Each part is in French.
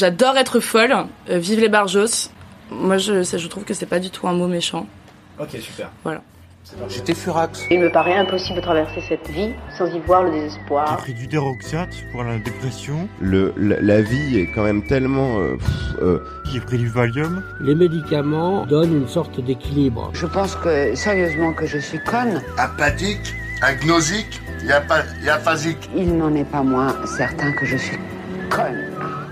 J'adore être folle. Euh, vive les barjos. Moi, je, je trouve que c'est pas du tout un mot méchant. Ok, super. Voilà. J'étais furax. Il me paraît impossible de traverser cette vie sans y voir le J'ai désespoir. pris du déroxate pour la dépression. Le, la, la vie est quand même tellement... euh, pff, euh, J'ai pris du Valium. Les médicaments donnent une sorte d'équilibre. Je pense que, sérieusement, que je suis conne. apathique, agnosique et aphasique. Il n'en est pas moins certain que je suis conne.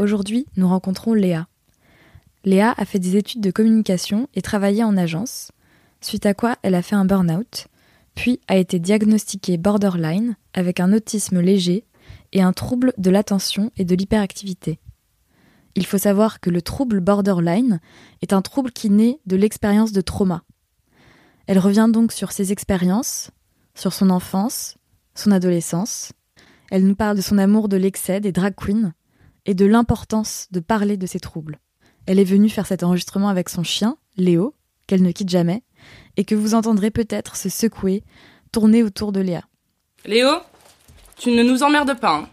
Aujourd'hui, nous rencontrons Léa. Léa a fait des études de communication et travaillé en agence, suite à quoi elle a fait un burn-out, puis a été diagnostiquée borderline avec un autisme léger et un trouble de l'attention et de l'hyperactivité. Il faut savoir que le trouble borderline est un trouble qui naît de l'expérience de trauma. Elle revient donc sur ses expériences, sur son enfance, son adolescence. Elle nous parle de son amour de l'excès des drag queens et de l'importance de parler de ses troubles. Elle est venue faire cet enregistrement avec son chien, Léo, qu'elle ne quitte jamais, et que vous entendrez peut-être se secouer, tourner autour de Léa. Léo, tu ne nous emmerdes pas. hein.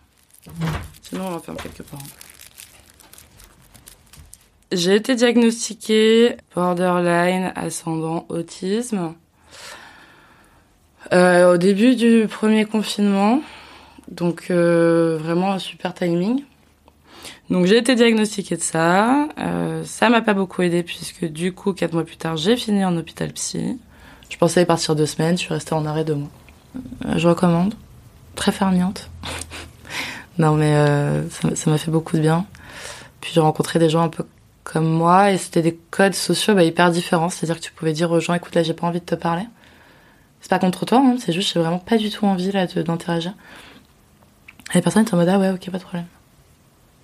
Sinon, on l'enferme quelque part. J'ai été diagnostiquée borderline ascendant autisme euh, au début du premier confinement. Donc, euh, vraiment un super timing. Donc, j'ai été diagnostiquée de ça. Euh, ça m'a pas beaucoup aidé puisque du coup, quatre mois plus tard, j'ai fini en hôpital psy. Je pensais partir deux semaines. Je suis restée en arrêt deux mois. Euh, je recommande. Très fermiante. non, mais euh, ça m'a fait beaucoup de bien. Puis j'ai rencontré des gens un peu comme moi et c'était des codes sociaux bah, hyper différents. C'est-à-dire que tu pouvais dire aux gens, écoute, là, j'ai pas envie de te parler. C'est pas contre toi, hein, c'est juste, j'ai vraiment pas du tout envie d'interagir. Et les personnes étaient en mode, ah ouais, ok, pas de problème.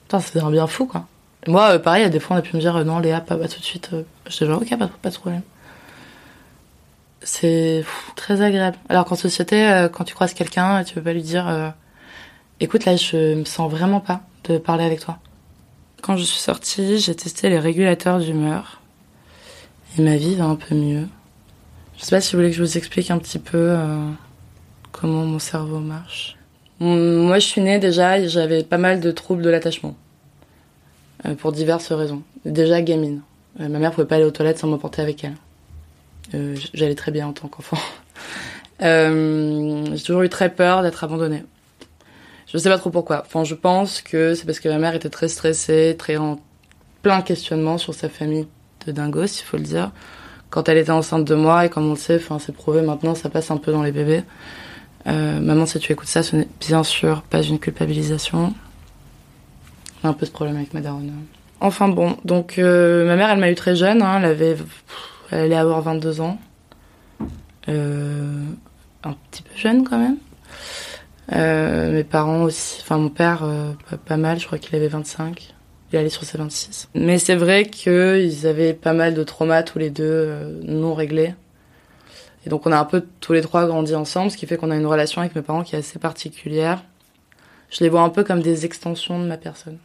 Putain, faisait un bien fou, quoi. Moi, euh, pareil, des fois, on a pu me dire, euh, non, Léa, pas, pas tout de suite. Euh, J'étais genre, ok, pas, pas de problème. C'est très agréable. Alors qu'en société, euh, quand tu croises quelqu'un, tu peux pas lui dire, écoute, là, je me sens vraiment pas de parler avec toi. Quand je suis sortie, j'ai testé les régulateurs d'humeur. Et ma vie va un peu mieux. Je sais pas si vous voulez que je vous explique un petit peu comment mon cerveau marche. Moi, je suis née déjà j'avais pas mal de troubles de l'attachement. Euh, pour diverses raisons. Déjà gamine. Euh, ma mère pouvait pas aller aux toilettes sans m'emporter avec elle. Euh, J'allais très bien en tant qu'enfant. J'ai toujours eu très peur d'être abandonnée. Je sais pas trop pourquoi. Enfin, je pense que c'est parce que ma mère était très stressée, très en plein questionnement sur sa famille de dingos, il faut le dire. Quand elle était enceinte de moi, et comme on le sait, enfin, c'est prouvé maintenant, ça passe un peu dans les bébés. Euh, maman, si tu écoutes ça, ce n'est bien sûr pas une culpabilisation. J'ai un peu ce problème avec ma. Enfin bon, donc euh, ma mère, elle m'a eu très jeune, hein, elle avait, elle allait avoir 22 ans. Euh, un petit peu jeune quand même. Mes parents aussi, enfin mon père pas, pas mal, je crois qu'il avait 25. Il allait sur ses 26. Mais c'est vrai qu'ils avaient pas mal de traumas tous les deux non réglés. Et donc on a un peu tous les trois grandi ensemble, ce qui fait qu'on a une relation avec mes parents qui est assez particulière. Je les vois un peu comme des extensions de ma personne.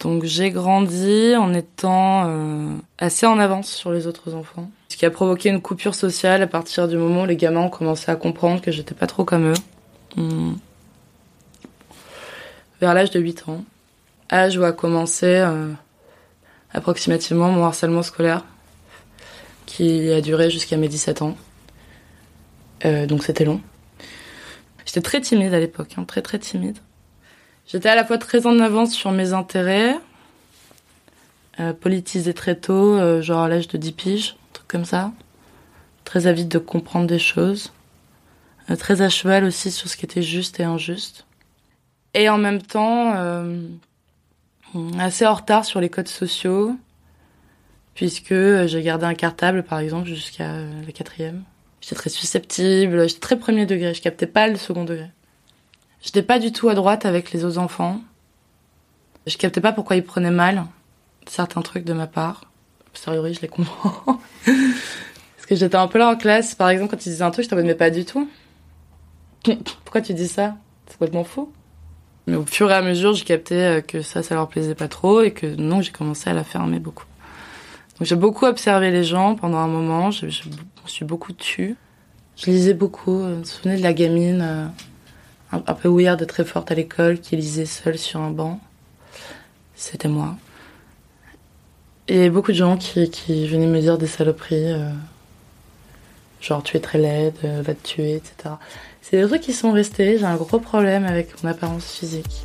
Donc j'ai grandi en étant euh, assez en avance sur les autres enfants. Ce qui a provoqué une coupure sociale à partir du moment où les gamins ont commencé à comprendre que j'étais pas trop comme eux. Hmm. Vers l'âge de 8 ans. Âge où a commencé euh, approximativement mon harcèlement scolaire, qui a duré jusqu'à mes 17 ans. Euh, donc c'était long. J'étais très timide à l'époque, hein, très très timide. J'étais à la fois très en avance sur mes intérêts, euh, politisée très tôt, euh, genre à l'âge de 10 piges, un truc comme ça. Très avide de comprendre des choses. Euh, très à cheval aussi sur ce qui était juste et injuste. Et en même temps, assez en retard sur les codes sociaux, puisque j'ai gardé un cartable, par exemple, jusqu'à la quatrième. J'étais très susceptible, j'étais très premier degré, je captais pas le second degré. J'étais pas du tout à droite avec les autres enfants. Je captais pas pourquoi ils prenaient mal certains trucs de ma part. A posteriori, je les comprends. Parce que j'étais un peu là en classe, par exemple, quand ils disaient un truc, je t'en pas du tout. Pourquoi tu dis ça? C'est complètement faux. Mais au fur et à mesure, j'ai capté euh, que ça, ça leur plaisait pas trop et que non, j'ai commencé à la fermer beaucoup. Donc j'ai beaucoup observé les gens pendant un moment, je, je, suis beaucoup tue. Je lisais beaucoup, je me souvenez de la gamine euh, un, un peu weird, très forte à l'école, qui lisait seule sur un banc. C'était moi. Il y avait beaucoup de gens qui, qui venaient me dire des saloperies, euh, genre tu es très laide, euh, va te tuer, etc. C'est des trucs qui sont restés, j'ai un gros problème avec mon apparence physique.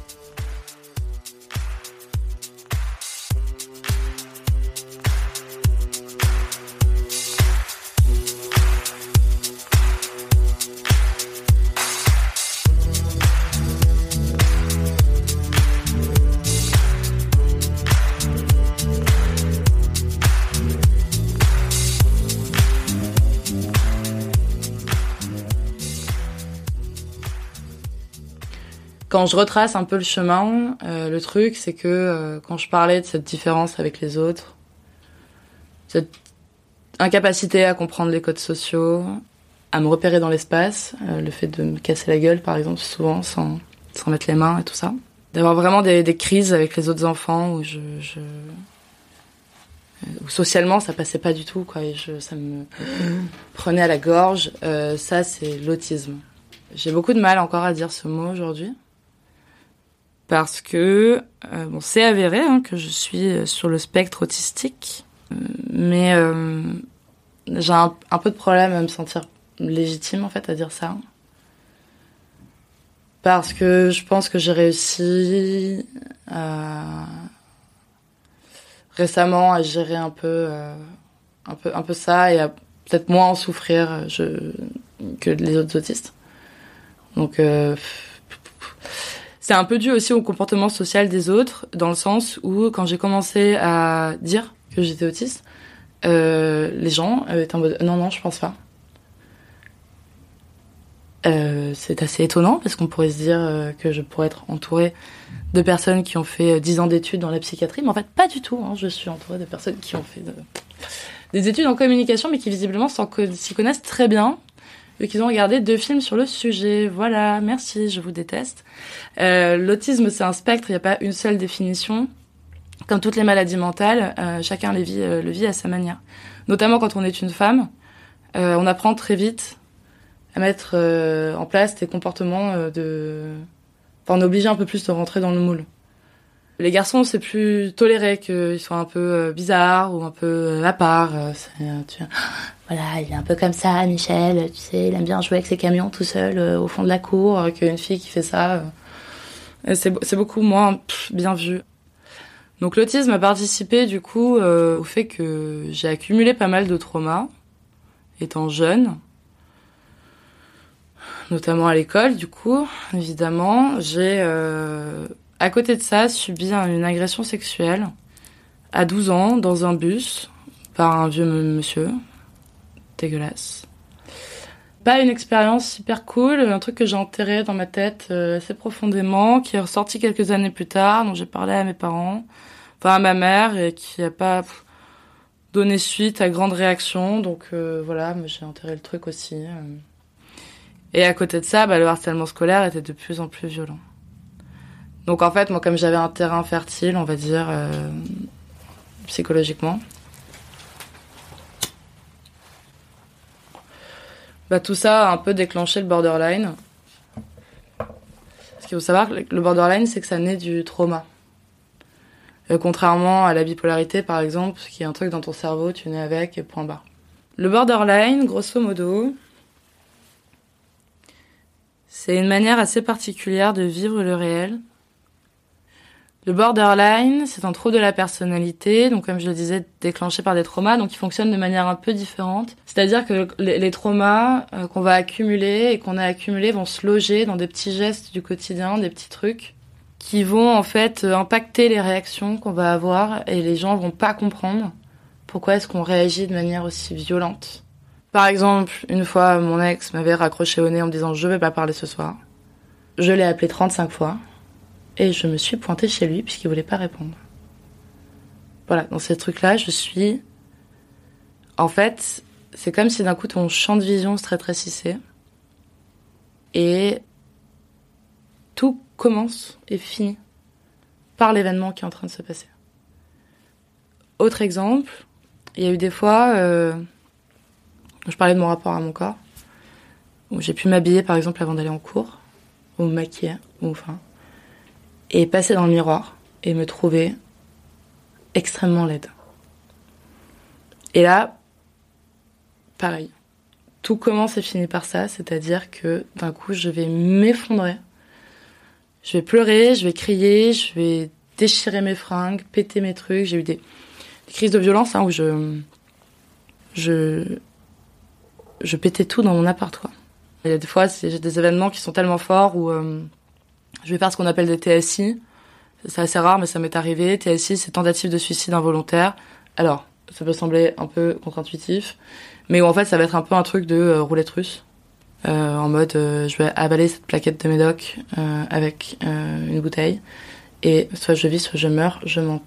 Quand je retrace un peu le chemin, euh, le truc, c'est que euh, quand je parlais de cette différence avec les autres, cette incapacité à comprendre les codes sociaux, à me repérer dans l'espace, euh, le fait de me casser la gueule, par exemple, souvent, sans, sans mettre les mains et tout ça, d'avoir vraiment des, crises avec les autres enfants où je, où socialement ça passait pas du tout, quoi, et ça me prenait à la gorge. ça, c'est l'autisme. J'ai beaucoup de mal encore à dire ce mot aujourd'hui parce que euh, bon, c'est avéré hein, que je suis sur le spectre autistique, mais euh, j'ai un, peu de problème à me sentir légitime en fait à dire ça, parce que je pense que j'ai réussi récemment à gérer un peu, euh, un peu, un peu ça et à peut-être moins en souffrir que les autres autistes. Donc c'est un peu dû aussi au comportement social des autres, dans le sens où quand j'ai commencé à dire que j'étais autiste, euh, les gens étaient en mode non non je pense pas. Euh, c'est assez étonnant parce qu'on pourrait se dire euh, que je pourrais être entourée de personnes qui ont fait 10 ans d'études dans la psychiatrie, mais en fait pas du tout. Hein. Je suis entourée de personnes qui ont fait de... des études en communication, mais qui visiblement s'y connaissent très bien vu qu'ils ont regardé deux films sur le sujet. Voilà, merci, je vous déteste. Euh, L'autisme, c'est un spectre, il n'y a pas une seule définition. Comme toutes les maladies mentales, euh, chacun les vit, euh, le vit à sa manière. Notamment quand on est une femme, euh, on apprend très vite à mettre euh, en place des comportements de... Enfin, on est obligé un peu plus de rentrer dans le moule. Les garçons, c'est plus toléré qu'ils soient un peu bizarres ou un peu à part. Tu voilà, il est un peu comme ça, Michel, tu sais, il aime bien jouer avec ses camions tout seul euh, au fond de la cour, euh, qu'une fille qui fait ça. Euh, c'est beaucoup moins bien vu. Donc l'autisme a participé du coup euh, au fait que j'ai accumulé pas mal de traumas étant jeune, notamment à l'école du coup, évidemment. J'ai euh, à côté de ça subi une agression sexuelle à 12 ans dans un bus par un vieux monsieur dégueulasse. Pas une expérience super cool, un truc que j'ai enterré dans ma tête euh, assez profondément, qui est ressorti quelques années plus tard, dont j'ai parlé à mes parents, enfin à ma mère, et qui a pas donné suite à grande réaction. Donc euh, voilà, j'ai enterré le truc aussi. Euh. Et à côté de ça, bah, le harcèlement scolaire était de plus en plus violent. Donc en fait, moi, comme j'avais un terrain fertile, on va dire, euh, psychologiquement, bah, tout ça a un peu déclenché le borderline. Ce qu'il faut savoir, le borderline, c'est que ça naît du trauma. Euh, contrairement à la bipolarité, par exemple, qui est un truc dans ton cerveau, tu nais avec, point barre. Le borderline, grosso modo, c'est une manière assez particulière de vivre le réel, le borderline, c'est un trouble de la personnalité, donc comme je le disais, déclenché par des traumas, donc il fonctionne de manière un peu différente. C'est-à-dire que les, traumas euh, qu'on va accumuler et qu'on a accumulés vont se loger dans des petits gestes du quotidien, des petits trucs qui vont en fait impacter les réactions qu'on va avoir et les gens vont pas comprendre pourquoi est-ce qu'on réagit de manière aussi violente. Par exemple, une fois, mon ex m'avait raccroché au nez en me disant je vais pas parler ce soir. Je l'ai appelé 35 fois et je me suis pointée chez lui puisqu'il voulait pas répondre. Voilà, dans ces trucs-là, je suis. En fait, c'est comme si d'un coup ton champ de vision se rétrécissait et tout commence et finit par l'événement qui est en train de se passer. Autre exemple, il y a eu des fois, euh, je parlais de mon rapport à mon corps, où j'ai pu m'habiller par exemple avant d'aller en cours, ou me maquiller, ou enfin, et passer dans le miroir et me trouver extrêmement laide. Et là, pareil, tout commence et finit par ça, c'est-à-dire que d'un coup je vais m'effondrer, je vais pleurer, je vais crier, je vais déchirer mes fringues, péter mes trucs, j'ai eu des crises de violence hein, où je, je, je pétais tout dans mon appart. Quoi. Il y a des fois, j'ai des événements qui sont tellement forts où euh, je vais faire ce qu'on appelle des TSI. C'est assez rare, mais ça m'est arrivé. TSI, c'est tentative de suicide involontaire. Alors, ça peut sembler un peu contre-intuitif, mais en fait, ça va être un peu un truc de euh, roulette russe. Euh, en mode, euh, je vais avaler cette plaquette de médoc avec une bouteille, et soit je vis, soit je meurs, je m'en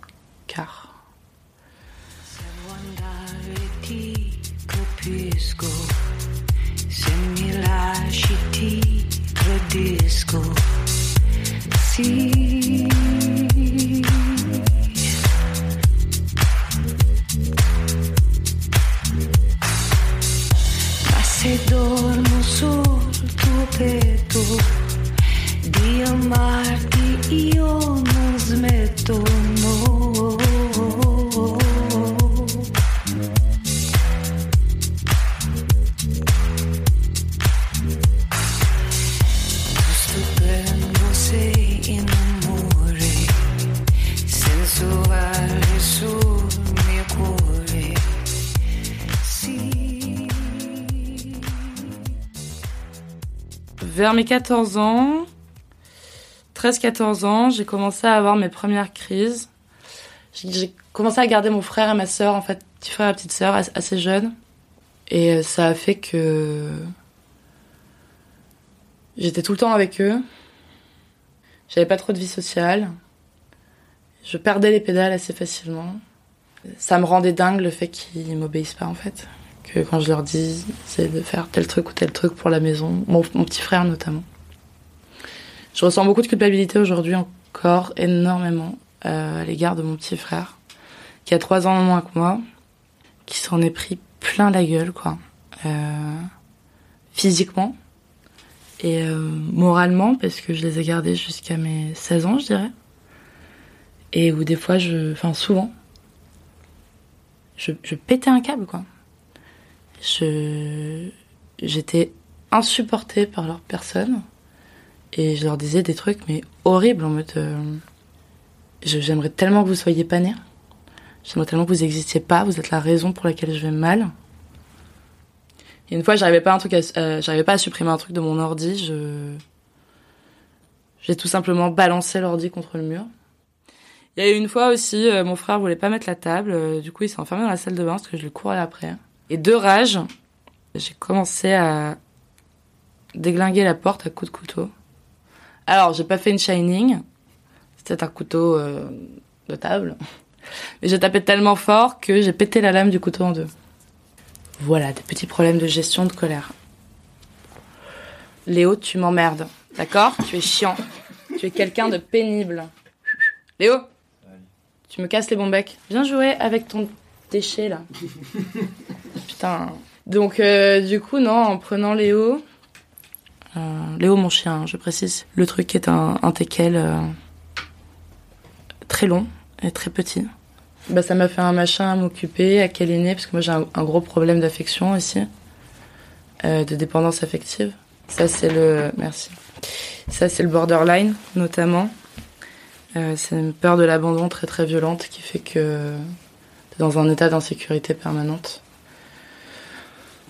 ti. Ma se dormo sul tuo petto di amarti io non smetto, Vers mes 14 ans, 13-14 ans, j'ai commencé à avoir mes premières crises. J'ai commencé à garder mon frère et ma sœur, en fait, petit frère et petite sœur, as- assez jeunes. Et euh, ça a fait que j'étais tout le temps avec eux. J'avais pas trop de vie sociale. Je perdais les pédales assez facilement. Ça me rendait dingue le fait qu'ils m'obéissent pas, en fait. Que quand je leur dis, c'est de faire tel truc ou tel truc pour la maison. Mon, petit frère, notamment. Je ressens beaucoup de culpabilité aujourd'hui encore, énormément, euh, à l'égard de mon petit frère, qui a trois ans moins que moi, qui s'en est pris plein la gueule, quoi. Euh, physiquement et euh, moralement, parce que je les ai gardés jusqu'à mes 16 ans, je dirais. Et où des fois, je, enfin souvent, je, je pétais un câble, quoi. Je, j'étais insupportée par leur personne. Et je leur disais des trucs, mais horribles, en mode. euh, J'aimerais tellement que vous soyez pas nés. J'aimerais tellement que vous existiez pas. Vous êtes la raison pour laquelle je vais mal. Et une fois, j'arrivais pas, un truc euh, j'arrivais pas à supprimer un truc de mon ordi. Je. J'ai tout simplement balancé l'ordi contre le mur. Il y a eu une fois aussi, euh, mon frère voulait pas mettre la table. du coup, il s'est enfermé dans la salle de bain parce que je lui courais après. Et de rage, j'ai commencé à déglinguer la porte à coups de couteau. Alors, j'ai pas fait une shining. C'était un couteau euh, de table. Mais j'ai tapé tellement fort que j'ai pété la lame du couteau en deux. Voilà, des petits problèmes de gestion de colère. Léo, tu m'emmerdes. D'accord? Tu es chiant. Tu es quelqu'un de pénible. Léo? Tu me casses les bons becs. Viens jouer avec ton déchet là. Donc, euh, du coup, non, en prenant Léo, euh, Léo, mon chien, je précise. Le truc est un, un teckel euh, très long et très petit. Bah, ça m'a fait un machin à m'occuper, à câliner, parce que moi j'ai un, gros problème d'affection euh, de dépendance affective. Ça c'est le, merci. Ça c'est le borderline notamment. C'est une peur de l'abandon très très violente qui fait que t'es dans un état d'insécurité permanente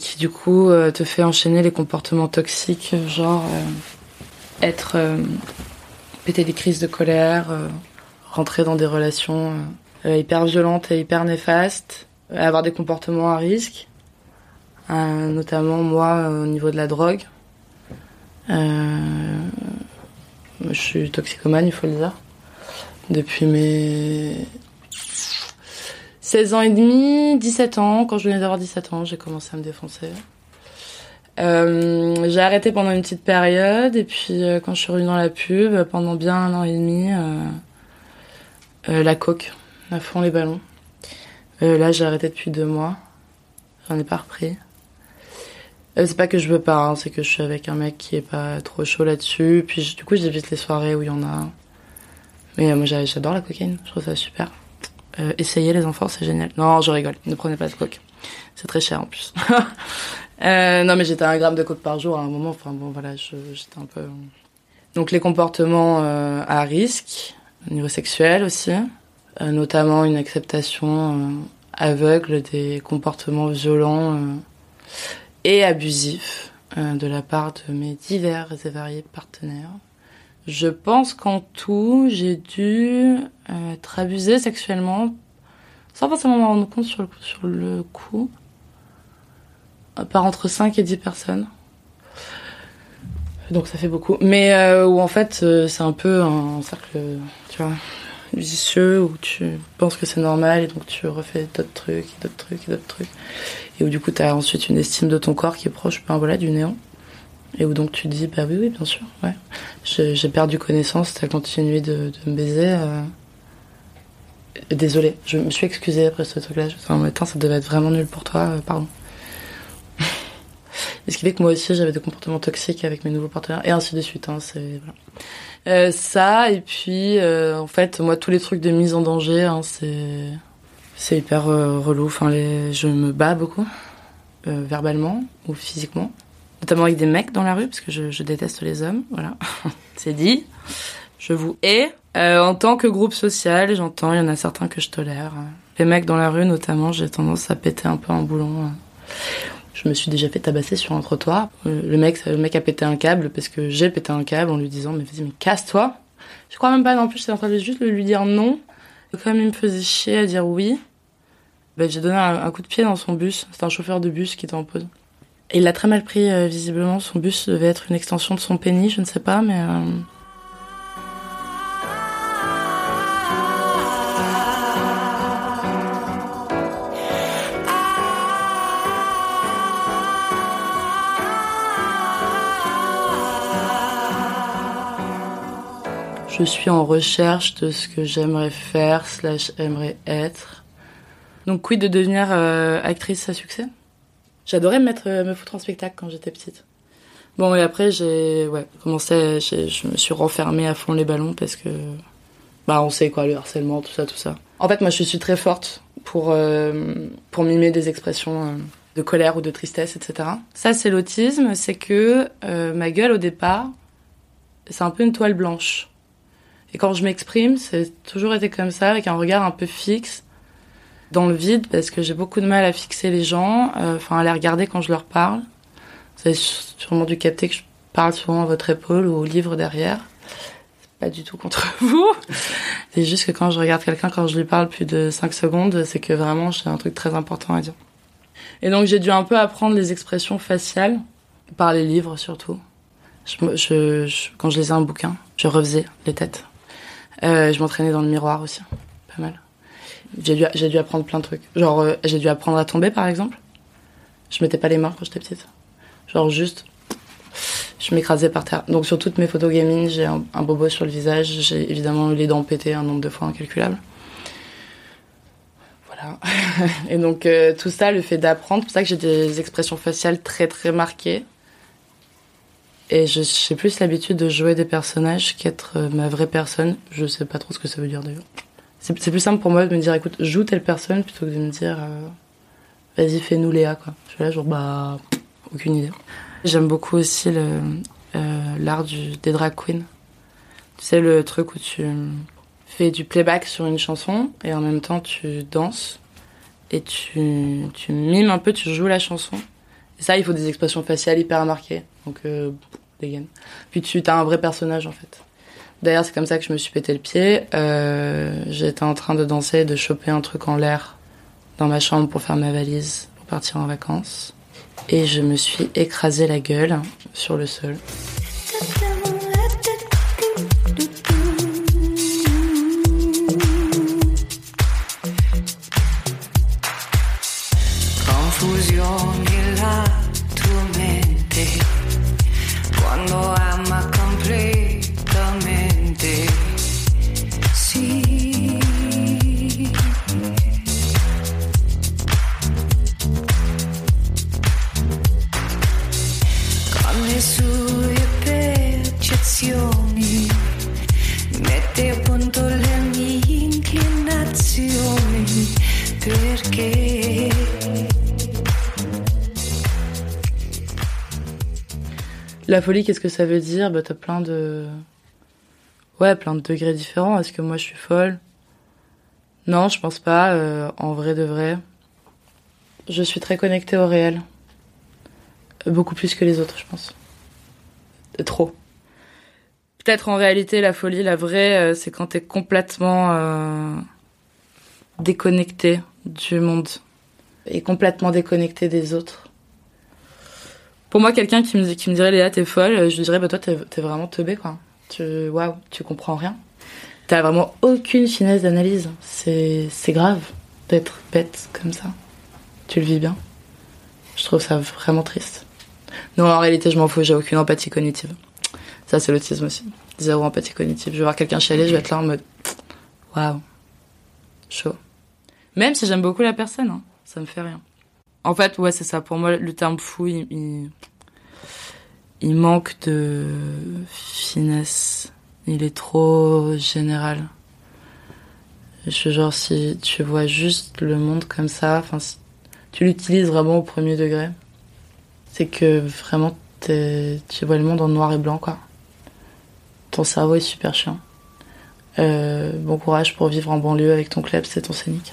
qui du coup euh, te fait enchaîner les comportements toxiques, genre euh, être euh, péter des crises de colère, rentrer dans des relations hyper violentes et hyper néfastes, avoir des comportements à risque, notamment moi au niveau de la drogue, Je suis toxicomane, il faut le dire. Depuis mes 16 ans et demi, 17 ans. Quand je venais d'avoir 17 ans, j'ai commencé à me défoncer. Euh, j'ai arrêté pendant une petite période et puis euh, quand je suis revenue dans la pub, pendant bien un an et demi, euh, la coke, à fond les ballons. Là, j'ai arrêté depuis deux mois. J'en ai pas repris. C'est pas que je veux pas, hein, c'est que je suis avec un mec qui est pas trop chaud là-dessus. Puis du coup, j'évite les soirées où il y en a. Mais moi, j'a- j'adore la cocaïne. Je trouve ça super. Euh, essayez les enfants, c'est génial. Non, je rigole. Ne prenez pas de coke. C'est très cher en plus. Euh, non, mais j'étais un gramme de coke par jour à un moment. Enfin bon, voilà, j'étais un peu. Donc les comportements euh, à risque, au niveau sexuel aussi, euh, notamment une acceptation aveugle des comportements violents et abusifs de la part de mes divers et variés partenaires. Je pense qu'en tout, j'ai dû euh, être abusée sexuellement sans forcément m'en rendre compte sur le, sur le coup euh, par entre 5 et 10 personnes. Donc ça fait beaucoup. Mais euh, où en fait euh, c'est un peu un cercle, tu vois, vicieux où tu penses que c'est normal et donc tu refais d'autres trucs, d'autres trucs, et d'autres trucs. Et où du coup tu as ensuite une estime de ton corps qui est proche ben, voilà, du néant. Et où donc tu dis, bah oui, oui, bien sûr, ouais. J'ai perdu connaissance, t'as continué de, me baiser. Euh... Désolée, je me suis excusée après ce truc-là. En même temps, ça devait être vraiment nul pour toi, euh, pardon. Et ce qui fait que moi aussi, j'avais des comportements toxiques avec mes nouveaux partenaires, et ainsi de suite. Hein, voilà. Euh, ça, et puis, euh, en fait, moi, tous les trucs de mise en danger, hein, c'est hyper euh, relou. Enfin, les... je me bats beaucoup, verbalement ou physiquement, notamment avec des mecs dans la rue, parce que je, déteste les hommes. Voilà, c'est dit. Je vous hais. Euh, en tant que groupe social, j'entends, il y en a certains que je tolère. Les mecs dans la rue, notamment, j'ai tendance à péter un peu un boulon. Je me suis déjà fait tabasser sur un trottoir. Euh, Le mec, le mec a pété un câble parce que j'ai pété un câble en lui disant mais vas-y mais casse-toi. Je crois même pas non plus, j'étais en train de juste lui dire non. Comme il me faisait chier à dire oui, ben, j'ai donné un, un coup de pied dans son bus. C'était un chauffeur de bus qui était en pause. Il l'a très mal pris euh, visiblement. Son bus devait être une extension de son pénis, je ne sais pas, mais euh, Je suis en recherche de ce que j'aimerais faire, slash aimerais être. Donc quid de devenir euh, actrice à succès? J'adorais me, mettre, euh, me foutre en spectacle quand j'étais petite. Bon et après j'ai ouais, commencé, j'ai- je me suis renfermée à fond les ballons parce que bah on sait quoi, le harcèlement, tout ça, tout ça. En fait moi je suis très forte pour, euh, pour mimer des expressions euh, de colère ou de tristesse, etc. Ça c'est l'autisme, c'est que ma gueule au départ, c'est un peu une toile blanche. Et quand je m'exprime, c'est toujours été comme ça, avec un regard un peu fixe, dans le vide, parce que j'ai beaucoup de mal à fixer les gens, euh, enfin à les regarder quand je leur parle. Vous avez sûrement dû capter que je parle souvent à votre épaule ou au livre derrière. C'est pas du tout contre vous. C'est juste que quand je regarde quelqu'un, quand je lui parle plus de 5 secondes, c'est que vraiment j'ai un truc très important à dire. Et donc j'ai dû un peu apprendre les expressions faciales, par les livres surtout. Je, je- je- quand je lisais un bouquin, je refaisais les têtes. Euh, je m'entraînais dans le miroir aussi, pas mal. J'ai dû, dû apprendre plein de trucs. Genre, euh, j'ai dû apprendre à tomber, par exemple. Je mettais pas les mains quand j'étais petite. Genre, juste, je m'écrasais par terre. Donc, sur toutes mes photos gamines, j'ai un, un bobo sur le visage. J'ai évidemment eu les dents pétées un nombre de fois incalculable. Voilà. Et donc, euh, tout ça, le fait d'apprendre, c'est pour ça que j'ai des expressions faciales très, très marquées. Et j'ai plus l'habitude de jouer des personnages qu'être euh, ma vraie personne. Je sais pas trop ce que ça veut dire d'ailleurs. C'est plus simple pour moi de me dire écoute, joue telle personne plutôt que de me dire euh, vas-y, fais-nous Léa quoi. Je suis là, genre bah, aucune idée. J'aime beaucoup aussi le, euh, l'art des drag queens. Tu sais, le truc où tu fais du playback sur une chanson et en même temps tu danses et tu, tu mimes un peu, tu joues la chanson. Et ça, il faut des expressions faciales hyper marquées. Donc, euh, dégaine. Puis tu as un vrai personnage en fait. D'ailleurs, c'est comme ça que je me suis pété le pied. Euh, J'étais en train de danser, et de choper un truc en l'air dans ma chambre pour faire ma valise pour partir en vacances. Et je me suis écrasé la gueule sur le sol. La folie, qu'est-ce que ça veut dire Bah, t'as plein de. Ouais, plein de degrés différents. Est-ce que moi je suis folle Non, je pense pas. euh, en vrai de vrai. Je suis très connectée au réel. Beaucoup plus que les autres, je pense. Euh, Trop. Peut-être en réalité, la folie, la vraie, euh, c'est quand t'es complètement euh, déconnecté du monde et complètement déconnecté des autres. Pour moi, quelqu'un qui me, qui me dirait Léa, t'es folle, je lui dirais bah toi, t'es vraiment teubé quoi. Tu, waouh, tu comprends rien. T'as vraiment aucune finesse d'analyse. C'est c'est grave d'être bête comme ça. Tu le vis bien. Je trouve ça vraiment triste. Non, en réalité, je m'en fous, j'ai aucune empathie cognitive. Ça, c'est l'autisme aussi. Zéro empathie cognitive. Je vais voir quelqu'un chialer, je vais être là en mode waouh, chaud. Même si j'aime beaucoup la personne, hein, ça me fait rien. En fait, ouais, c'est ça. Pour moi, le terme fou, il, il, il manque de finesse. Il est trop général. Je suis genre, si tu vois juste le monde comme ça, enfin, si tu l'utilises vraiment au premier degré, c'est que vraiment, tu vois le monde en noir et blanc, quoi. Ton cerveau est super chiant. Euh, bon courage pour vivre en banlieue avec ton club, c'est ton scénique.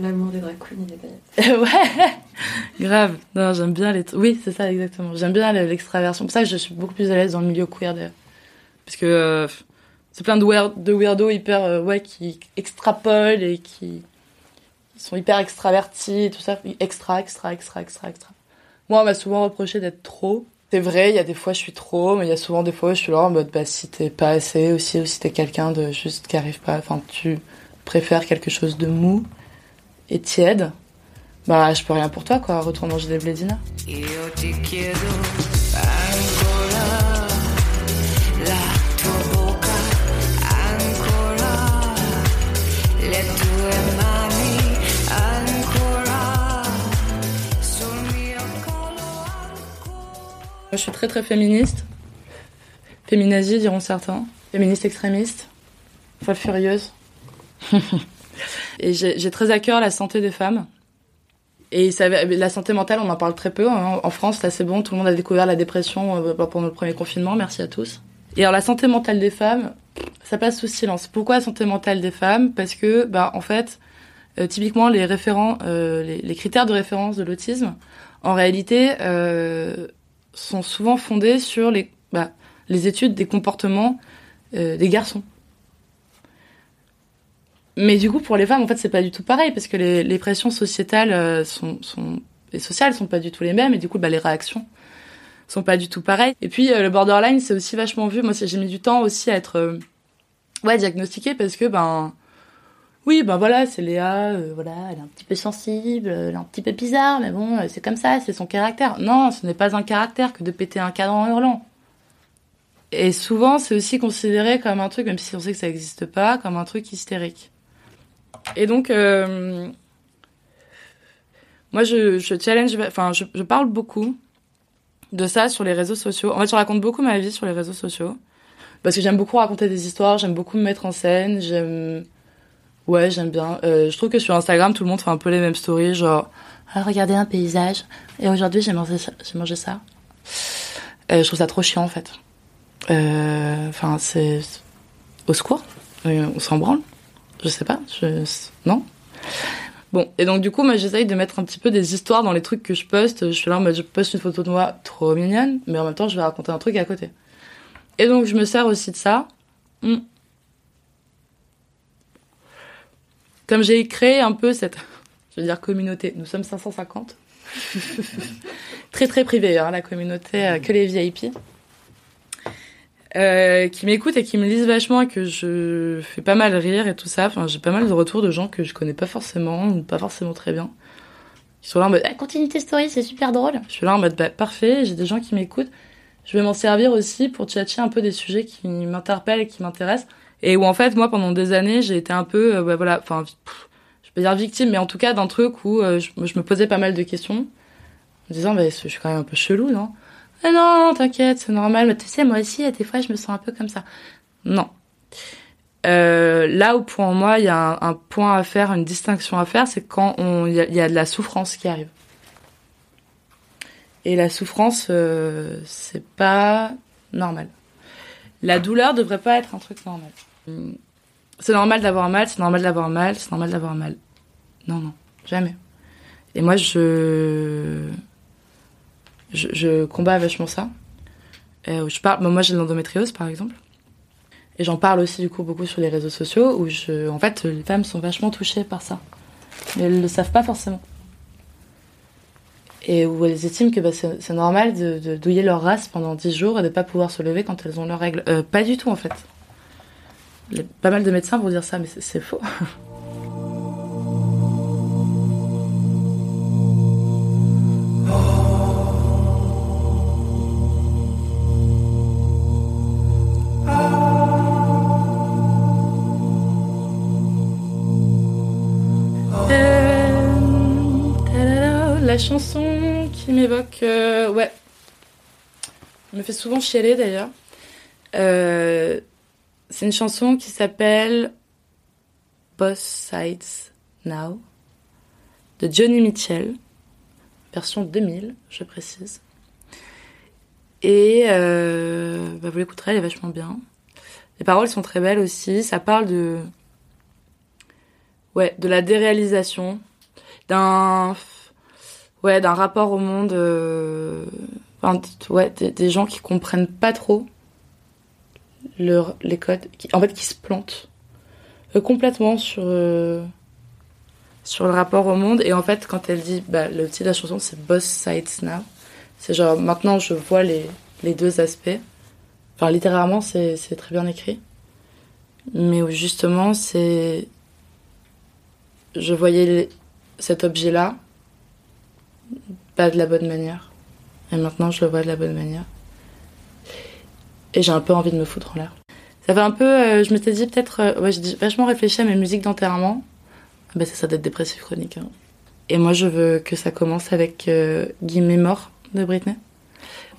L'amour des drag queens et des paillettes. ouais, grave. Non, j'aime bien les. Oui, c'est ça exactement. J'aime bien le- l'extraversion. C'est pour ça que je suis beaucoup plus à l'aise dans le milieu queer d'ailleurs, parce que euh, c'est plein de, weird, de weirdos hyper euh, ouais qui extrapolent et qui ils sont hyper extravertis et tout ça. Extra, extra, extra, extra, extra. Moi, on m'a souvent reproché d'être trop. C'est vrai, il y a des fois je suis trop, mais il y a souvent des fois je suis là en mode bah si t'es pas assez aussi, ou si t'es quelqu'un de juste qui arrive pas, enfin tu préfères quelque chose de mou et tiède, bah je peux rien pour toi quoi, retourne manger des blédinas. Je suis très très féministe. Féminazie, diront certains. Féministe extrémiste. Folle furieuse. Et j'ai très à cœur la santé des femmes. Et la santé mentale, on en parle très peu. hein. En France, c'est assez bon. Tout le monde a découvert la dépression euh, pendant le premier confinement. Merci à tous. Et alors, la santé mentale des femmes, ça passe sous silence. Pourquoi la santé mentale des femmes? Parce que, bah, en fait, euh, typiquement, les référents, euh, les, critères de référence de l'autisme, en réalité, sont souvent fondés sur les, bah, études des comportements des garçons. Mais du coup, pour les femmes, en fait, c'est pas du tout pareil parce que les, pressions sociétales euh, sont, sont et sociales sont pas du tout les mêmes et du coup, bah, les réactions sont pas du tout pareilles. Et puis, euh, le borderline, c'est aussi vachement vu. Moi, j'ai mis du temps aussi à être euh, ouais diagnostiquée parce que ben oui, ben voilà, c'est Léa, voilà, elle est un petit peu sensible, elle est un petit peu bizarre, mais bon, c'est comme ça, c'est son caractère. Non, ce n'est pas un caractère que de péter un cadre en hurlant. Et souvent, c'est aussi considéré comme un truc, même si on sait que ça n'existe pas, comme un truc hystérique. Et donc, euh, moi, je, challenge, enfin, je, parle beaucoup de ça sur les réseaux sociaux. En fait, je raconte beaucoup ma vie sur les réseaux sociaux. Parce que j'aime beaucoup raconter des histoires, j'aime beaucoup me mettre en scène, j'aime... Ouais, j'aime bien. Euh, je trouve que sur Instagram, tout le monde fait un peu les mêmes stories, genre... Ah, regardez un paysage, et aujourd'hui j'ai mangé ça. J'ai mangé ça. Euh, je trouve ça trop chiant, en fait. Euh, Enfin, c'est... Au secours Euh, On s'en branle Je sais pas. Je... Non? Bon, et donc du coup, moi j'essaye de mettre un petit peu des histoires dans les trucs que je poste. Je suis là en je poste une photo de moi trop mignonne, mais en même temps, je vais raconter un truc à côté. Et donc, je me sers aussi de ça. Hmm. Comme j'ai créé un peu cette, je veux dire, communauté, nous sommes 550. très très privé, hein, la communauté, euh, que les VIP. Euh, qui m'écoutent et qui me lisent vachement et que je fais pas mal rire et tout ça. Enfin, j'ai pas mal de retours de gens que je connais pas forcément ou pas forcément très bien. Ils sont là en mode, ah, continue tes stories, c'est super drôle. Je suis là en mode, bah, parfait, j'ai des gens qui m'écoutent. Je vais m'en servir aussi pour tchatcher un peu des sujets qui m'interpellent et qui m'intéressent. Et où en fait, moi, pendant des années, j'ai été un peu, euh, bah, voilà, enfin, je peux dire victime, mais en tout cas d'un truc où euh, je, je me posais pas mal de questions. En me disant, bah, je suis quand même un peu chelou, non? Ah non, t'inquiète, c'est normal. Mais tu sais, moi aussi, des fois, je me sens un peu comme ça. Non. Euh, là où pour moi, il y a un, point à faire, une distinction à faire, c'est quand il y, a- de la souffrance qui arrive. Et la souffrance, euh, c'est pas normal. La douleur devrait pas être un truc normal. Hum, C'est normal d'avoir mal, c'est normal d'avoir mal, c'est normal d'avoir mal. Non, non, jamais. Et moi, je, je, je combats vachement ça. Euh, je parle, bon, moi, j'ai de l'endométriose, par exemple. Et j'en parle aussi, du coup, beaucoup sur les réseaux sociaux, où je, en fait, les femmes sont vachement touchées par ça. Mais elles le savent pas forcément. Et où elles estiment que bah, c'est normal de, douiller leur race pendant 10 jours et de pas pouvoir se lever quand elles ont leurs règles. Euh, pas du tout, en fait. Pas mal de médecins pour dire ça, mais c'est faux. La chanson qui m'évoque, euh, ouais, me fait souvent chialer d'ailleurs. Euh, c'est une chanson qui s'appelle Boss Sides Now de Johnny Mitchell, version 2000, je précise. Et euh, bah, vous l'écouterez, elle est vachement bien. Les paroles sont très belles aussi. Ça parle de ouais de la déréalisation, d'un ouais d'un rapport au monde, euh, enfin, ouais des, gens qui comprennent pas trop leur, les codes, qui, en fait qui se plantent euh, complètement sur euh, sur le rapport au monde. Et en fait, quand elle dit, bah, le titre de la chanson, c'est Boss Sides Now. C'est genre, maintenant, je vois les, les deux aspects. Enfin, littéralement, c'est c'est très bien écrit. Mais justement, c'est. Je voyais les- cet objet-là pas de la bonne manière. Et maintenant, je le vois de la bonne manière. Et j'ai un peu envie de me foutre en l'air. Ça fait un peu. euh, je m'étais dit peut-être. euh, ouais, j'ai vachement réfléchi à mes musiques d'enterrement. Ah bah, c'est ça d'être dépressif chronique. hein. Et moi, je veux que ça commence avec euh, Guillemets mort de Britney.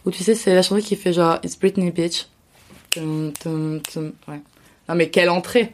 Où tu sais, c'est la chanson qui fait genre It's Britney Bitch. Tum. Non, mais quelle entrée!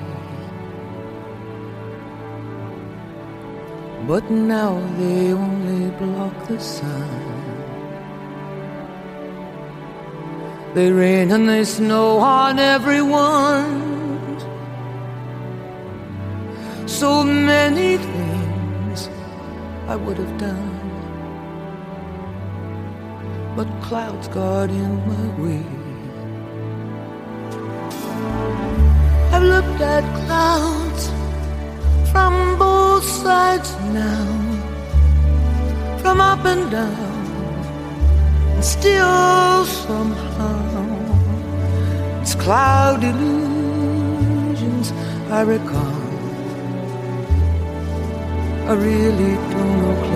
But now they only block the sun. They rain and they snow on everyone. So many things I would have done. But clouds got in my way. I've looked at clouds from both sides now, from up and down, and still somehow it's cloud illusions I recall. I really don't know.